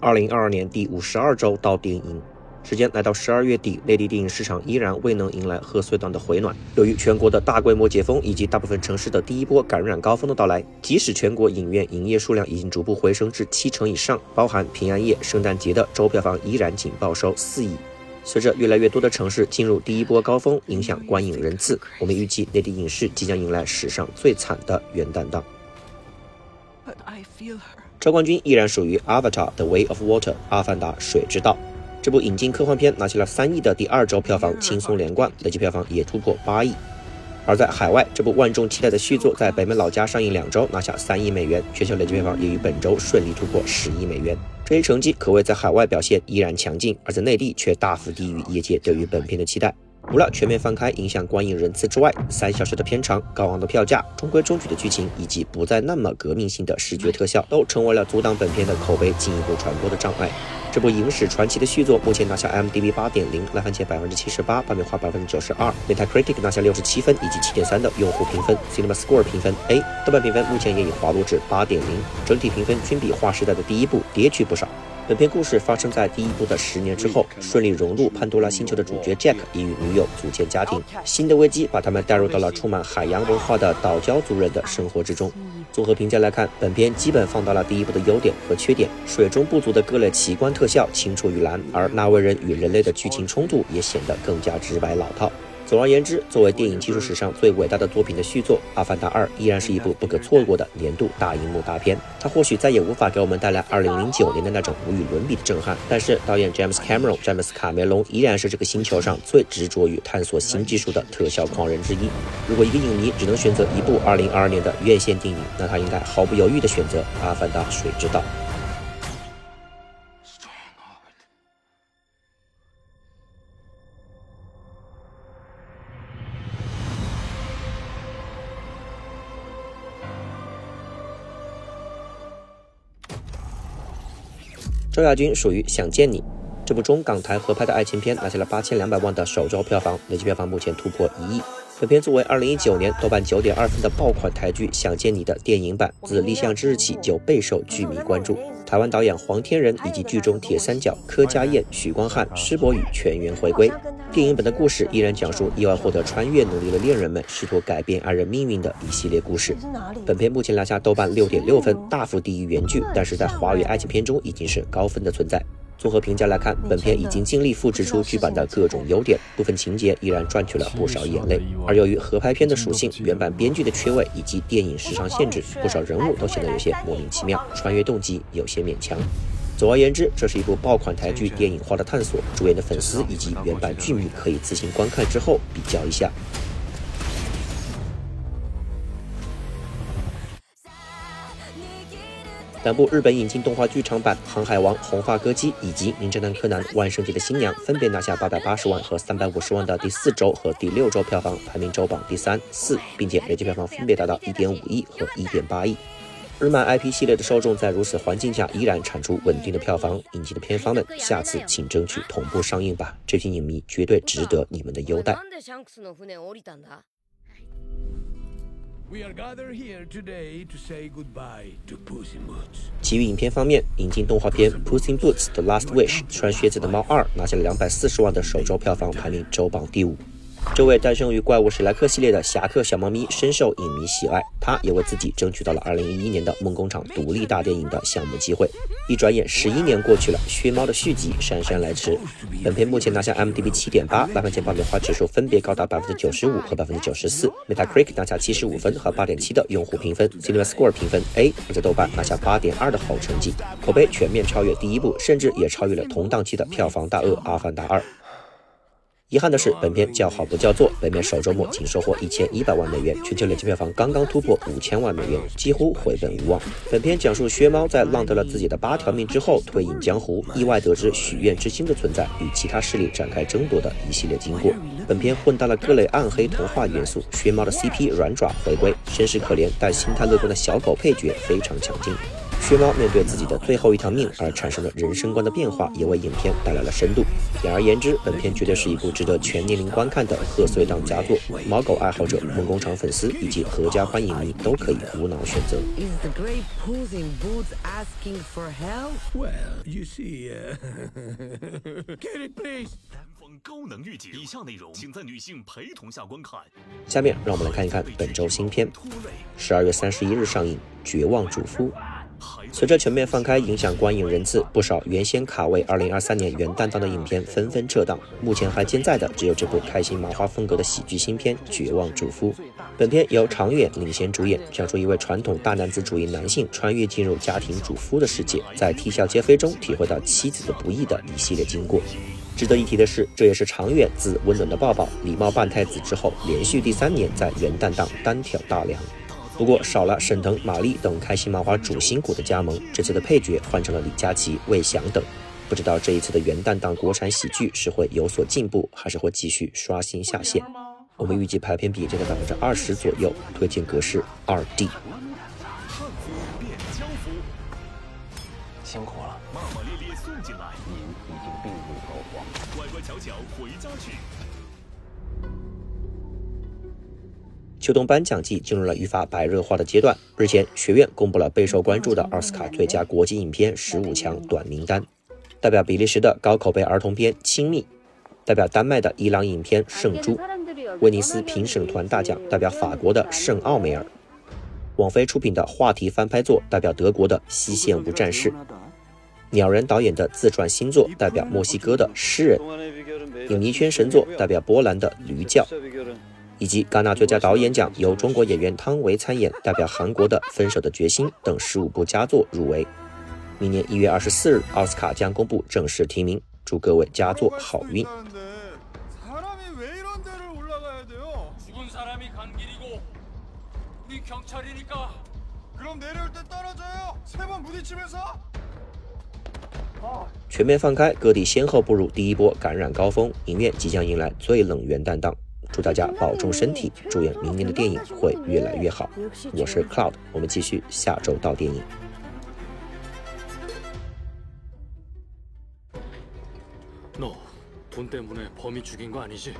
二零二二年第五十二周到电影。时间来到十二月底，内地电影市场依然未能迎来贺岁档的回暖。由于全国的大规模解封以及大部分城市的第一波感染高峰的到来，即使全国影院营业数量已经逐步回升至七成以上，包含平安夜、圣诞节的周票房依然仅报收四亿。随着越来越多的城市进入第一波高峰，影响观影人次，我们预计内地影视即将迎来史上最惨的元旦档。But I feel her. 超冠军依然属于《Avatar: The Way of Water》阿凡达水之道。这部引进科幻片拿下了三亿的第二周票房，轻松连冠，累计票房也突破八亿。而在海外，这部万众期待的续作在北美老家上映两周，拿下三亿美元，全球累计票房也于本周顺利突破十亿美元。这一成绩可谓在海外表现依然强劲，而在内地却大幅低于业界对于本片的期待。除了全面放开影响观影人次之外，三小时的片长、高昂的票价、中规中矩的剧情以及不再那么革命性的视觉特效，都成为了阻挡本片的口碑进一步传播的障碍。这部影史传奇的续作目前拿下 m d b 八点零，烂番茄百分之七十八，爆米花百分之九十二，Metacritic 拿下六十七分以及七点三的用户评分，Cinema Score 评分 A，豆瓣评分目前也已滑落至八点零，整体评分均比划时代的第一部跌去不少。本片故事发生在第一部的十年之后，顺利融入潘多拉星球的主角 Jack 已与女友组建家庭，新的危机把他们带入到了充满海洋文化的岛礁族人的生活之中。综合评价来看，本片基本放大了第一部的优点和缺点，水中不足的各类奇观特效青出于蓝，而纳威人与人类的剧情冲突也显得更加直白老套。总而言之，作为电影技术史上最伟大的作品的续作，《阿凡达二》依然是一部不可错过的年度大荧幕大片。它或许再也无法给我们带来2009年的那种无与伦比的震撼，但是导演 James Cameron 詹姆斯卡梅隆依然是这个星球上最执着于探索新技术的特效狂人之一。如果一个影迷只能选择一部2022年的院线电影，那他应该毫不犹豫地选择《阿凡达：水之道》。周亚军属于《想见你》这部中港台合拍的爱情片，拿下了八千两百万的首周票房，累计票房目前突破一亿。本片作为二零一九年豆瓣九点二分的爆款台剧《想见你》的电影版，自立项之日起就备受剧迷关注。台湾导演黄天仁以及剧中铁三角柯佳燕、许光汉、施柏宇全员回归。电影本的故事依然讲述意外获得穿越能力的恋人们试图改变爱人命运的一系列故事。本片目前拿下豆瓣六点六分，大幅低于原剧，但是在华语爱情片中已经是高分的存在。综合评价来看，本片已经尽力复制出剧版的各种优点，部分情节依然赚取了不少眼泪。而由于合拍片的属性、原版编剧的缺位以及电影时长限制，不少人物都显得有些莫名其妙，穿越动机有些勉强。总而言之，这是一部爆款台剧电影化的探索，主演的粉丝以及原版剧迷可以自行观看之后比较一下。两部日本引进动画剧场版《航海王：红发歌姬》以及《名侦探柯南：万圣节的新娘》分别拿下八百八十万和三百五十万的第四周和第六周票房，排名周榜第三、四，并且累计票房分别达到一点五亿和一点八亿。日漫 IP 系列的受众在如此环境下依然产出稳定的票房，引进的片方们，下次请争取同步上映吧，这批影迷绝对值得你们的优待。其余影片方面，引进动画片《Puss in Boots: The Last Wish》穿靴子的猫二拿下了两百四十万的首周票房，排名周榜第五。这位诞生于怪物史莱克系列的侠客小猫咪深受影迷喜爱，他也为自己争取到了2011年的梦工厂独立大电影的项目机会。一转眼，十一年过去了，薛猫的续集姗姗来迟。本片目前拿下 m d b 7.8，烂番茄爆米花指数分别高达百分之九十五和百分之九十四，Metacritic 拿下七十五分和八点七的用户评分，Cinema Score 评分 A，而在豆瓣拿下八点二的好成绩，口碑全面超越第一部，甚至也超越了同档期的票房大鳄《阿凡达二》。遗憾的是，本片叫好不叫座，北美首周末仅收获一千一百万美元，全球累计票房刚刚突破五千万美元，几乎回本无望。本片讲述薛猫在浪得了自己的八条命之后，退隐江湖，意外得知许愿之心的存在，与其他势力展开争夺的一系列经过。本片混搭了各类暗黑童话元素，薛猫的 CP 软爪回归，身世可怜但心态乐观的小狗配角非常强劲。薛猫面对自己的最后一条命而产生的人生观的变化，也为影片带来了深度。简而言之，本片绝对是一部值得全年龄观看的贺岁档佳作。猫狗爱好者、梦工厂粉丝以及合家欢影迷都可以无脑选择。高能预警！以下内容请在女性陪同下观看。下面让我们来看一看本周新片，十二月三十一日上映《绝望主夫》。随着全面放开影响观影人次，不少原先卡位二零二三年元旦档的影片纷纷撤档。目前还健在的只有这部开心麻花风格的喜剧新片《绝望主夫》。本片由常远领衔主演，讲述一位传统大男子主义男性穿越进入家庭主夫的世界，在啼笑皆非中体会到妻子的不易的一系列经过。值得一提的是，这也是长远自《温暖的抱抱》《礼貌半太子》之后，连续第三年在元旦档单挑大梁。不过少了沈腾、马丽等开心麻花主心骨的加盟，这次的配角换成了李佳琦、魏翔等。不知道这一次的元旦档国产喜剧是会有所进步，还是会继续刷新下限？我们预计排片比这个百分之二十左右，推荐格式二 D。辛苦了。骂骂咧咧送进来，您已经病入膏肓。乖乖巧巧回家去。秋冬颁奖季进入了愈发白热化的阶段。日前，学院公布了备受关注的奥斯卡最佳国际影片十五强短名单，代表比利时的高口碑儿童片《亲密》，代表丹麦的伊朗影片《圣珠》，威尼斯评审团大奖代表法国的《圣奥梅尔》，网飞出品的话题翻拍作代表德国的《西线无战事》。鸟人导演的自传新作代表墨西哥的诗人，影迷圈神作代表波兰的驴叫，以及戛纳最佳导演奖由中国演员汤唯参演代表韩国的分手的决心等十五部佳作入围。明年一月二十四日，奥斯卡将公布正式提名，祝各位佳作好运。全面放开，各地先后步入第一波感染高峰，影院即将迎来最冷元旦档。祝大家保重身体，祝愿明年的电影会越来越好。我是 Cloud，我们继续下周到电影。너돈때문에범이죽인거아니지